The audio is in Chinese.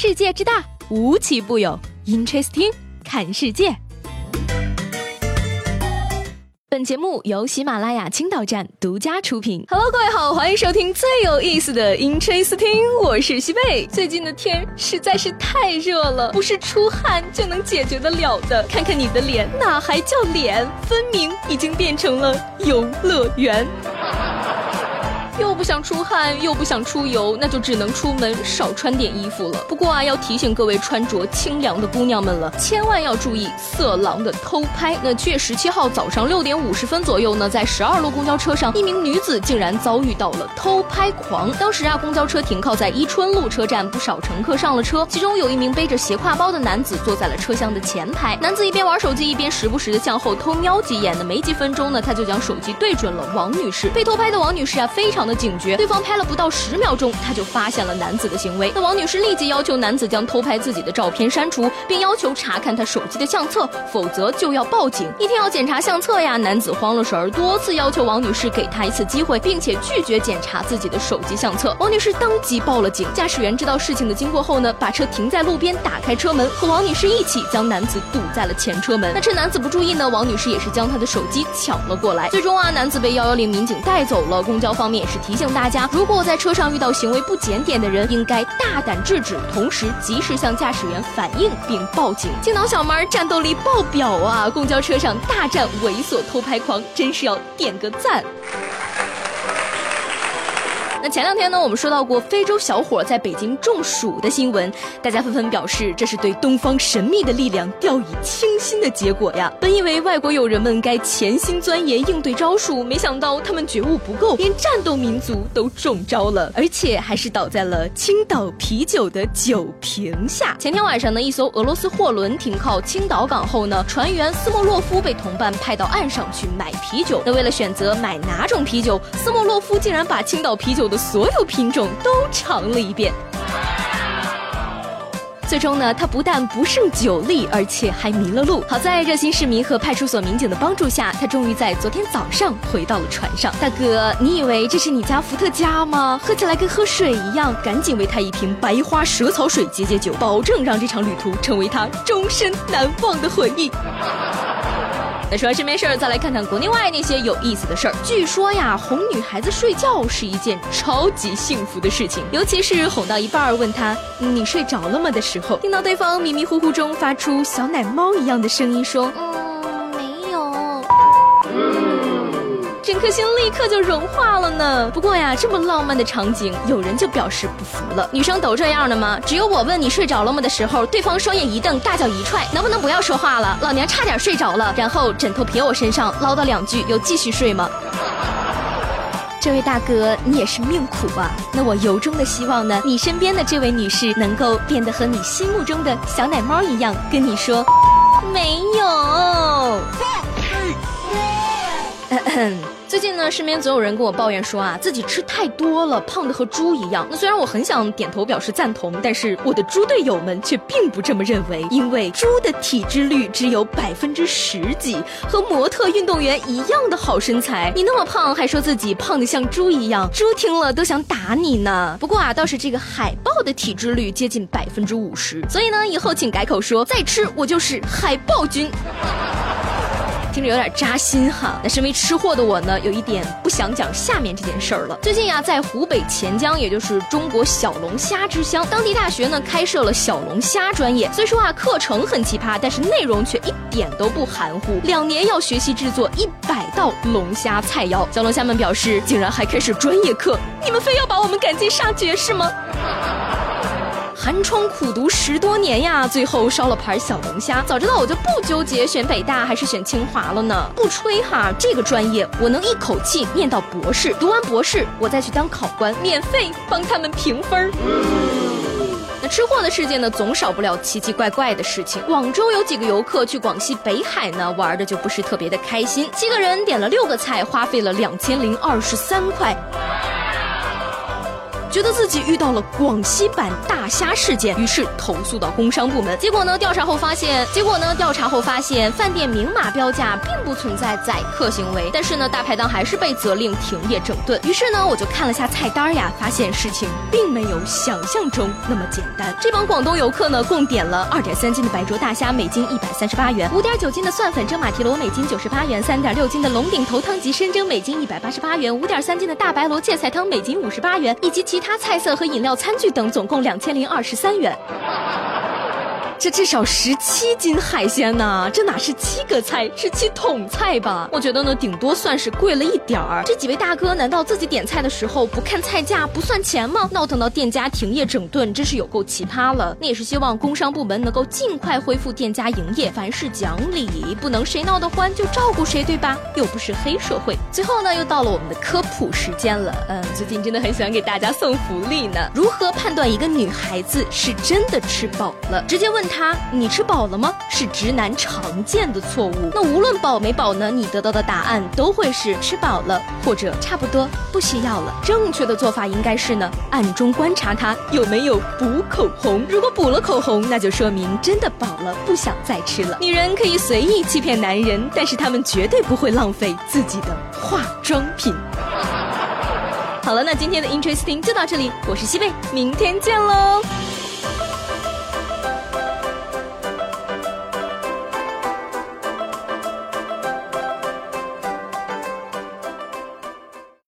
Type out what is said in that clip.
世界之大，无奇不有。Interesting，看世界。本节目由喜马拉雅青岛站独家出品。Hello，各位好，欢迎收听最有意思的 Interesting，我是西贝。最近的天实在是太热了，不是出汗就能解决得了的。看看你的脸，哪还叫脸？分明已经变成了游乐园。又不想出汗，又不想出油，那就只能出门少穿点衣服了。不过啊，要提醒各位穿着清凉的姑娘们了，千万要注意色狼的偷拍。那七月十七号早上六点五十分左右呢，在十二路公交车上，一名女子竟然遭遇到了偷拍狂。当时啊，公交车停靠在伊春路车站，不少乘客上了车，其中有一名背着斜挎包的男子坐在了车厢的前排。男子一边玩手机，一边时不时的向后偷瞄几眼。呢，没几分钟呢，他就将手机对准了王女士。被偷拍的王女士啊，非常。的警觉，对方拍了不到十秒钟，他就发现了男子的行为。那王女士立即要求男子将偷拍自己的照片删除，并要求查看他手机的相册，否则就要报警。一听要检查相册呀，男子慌了神儿，多次要求王女士给他一次机会，并且拒绝检查自己的手机相册。王女士当即报了警。驾驶员知道事情的经过后呢，把车停在路边，打开车门，和王女士一起将男子堵在了前车门。那趁男子不注意呢，王女士也是将他的手机抢了过来。最终啊，男子被幺幺零民警带走了。公交方面也是。提醒大家，如果在车上遇到行为不检点的人，应该大胆制止，同时及时向驾驶员反映并报警。青岛小妹战斗力爆表啊！公交车上大战猥琐偷拍狂，真是要点个赞。那前两天呢，我们说到过非洲小伙在北京中暑的新闻，大家纷纷表示这是对东方神秘的力量掉以轻心的结果呀。本以为外国友人们该潜心钻研应对招数，没想到他们觉悟不够，连战斗民族都中招了，而且还是倒在了青岛啤酒的酒瓶下。前天晚上呢，一艘俄罗斯货轮停靠青岛港后呢，船员斯莫洛夫被同伴派到岸上去买啤酒。那为了选择买哪种啤酒，斯莫洛夫竟然把青岛啤酒的所有品种都尝了一遍，最终呢，他不但不胜酒力，而且还迷了路。好在热心市民和派出所民警的帮助下，他终于在昨天早上回到了船上。大哥，你以为这是你家伏特加吗？喝起来跟喝水一样，赶紧为他一瓶白花蛇草水解解酒，保证让这场旅途成为他终身难忘的回忆。那说完身边事儿，再来看看国内外那些有意思的事儿。据说呀，哄女孩子睡觉是一件超级幸福的事情，尤其是哄到一半儿问她“你睡着了吗”的时候，听到对方迷迷糊糊中发出小奶猫一样的声音说。整颗心立刻就融化了呢。不过呀，这么浪漫的场景，有人就表示不服了。女生都这样的吗？只有我问你睡着了吗的时候，对方双眼一瞪，大脚一踹，能不能不要说话了？老娘差点睡着了，然后枕头撇我身上，唠叨两句，又继续睡吗？这位大哥，你也是命苦啊。那我由衷的希望呢，你身边的这位女士能够变得和你心目中的小奶猫一样，跟你说，没有。最近呢，身边总有人跟我抱怨说啊，自己吃太多了，胖的和猪一样。那虽然我很想点头表示赞同，但是我的猪队友们却并不这么认为，因为猪的体脂率只有百分之十几，和模特运动员一样的好身材。你那么胖，还说自己胖的像猪一样，猪听了都想打你呢。不过啊，倒是这个海豹的体脂率接近百分之五十，所以呢，以后请改口说，再吃我就是海豹君。听着有点扎心哈。那身为吃货的我呢，有一点不想讲下面这件事儿了。最近呀，在湖北潜江，也就是中国小龙虾之乡，当地大学呢开设了小龙虾专业。虽说啊课程很奇葩，但是内容却一点都不含糊。两年要学习制作一百道龙虾菜肴。小龙虾们表示，竟然还开始专业课，你们非要把我们赶尽杀绝是吗？寒窗苦读十多年呀，最后烧了盘小龙虾。早知道我就不纠结选北大还是选清华了呢。不吹哈，这个专业我能一口气念到博士，读完博士我再去当考官，免费帮他们评分。那吃货的世界呢，总少不了奇奇怪怪的事情。广州有几个游客去广西北海呢，玩的就不是特别的开心。七个人点了六个菜，花费了两千零二十三块。觉得自己遇到了广西版大虾事件，于是投诉到工商部门。结果呢，调查后发现，结果呢，调查后发现，饭店明码标价，并不存在宰客行为。但是呢，大排档还是被责令停业整顿。于是呢，我就看了下菜单呀，发现事情并没有想象中那么简单。这帮广东游客呢，共点了二点三斤的白灼大虾，每斤一百三十八元；五点九斤的蒜粉蒸马蹄螺，每斤九十八元；三点六斤的龙顶头汤及生蒸，每斤一百八十八元；五点三斤的大白螺芥菜汤，每斤五十八元，以及其他他菜色和饮料、餐具等，总共两千零二十三元。这至少十七斤海鲜呢，这哪是七个菜，是七桶菜吧？我觉得呢，顶多算是贵了一点儿。这几位大哥难道自己点菜的时候不看菜价不算钱吗？闹腾到店家停业整顿，真是有够奇葩了。那也是希望工商部门能够尽快恢复店家营业，凡事讲理，不能谁闹得欢就照顾谁，对吧？又不是黑社会。最后呢，又到了我们的科普时间了。嗯，最近真的很喜欢给大家送福利呢。如何判断一个女孩子是真的吃饱了？直接问。他，你吃饱了吗？是直男常见的错误。那无论饱没饱呢，你得到的答案都会是吃饱了，或者差不多不需要了。正确的做法应该是呢，暗中观察他有没有补口红。如果补了口红，那就说明真的饱了，不想再吃了。女人可以随意欺骗男人，但是他们绝对不会浪费自己的化妆品。好了，那今天的 Interesting 就到这里，我是西贝，明天见喽。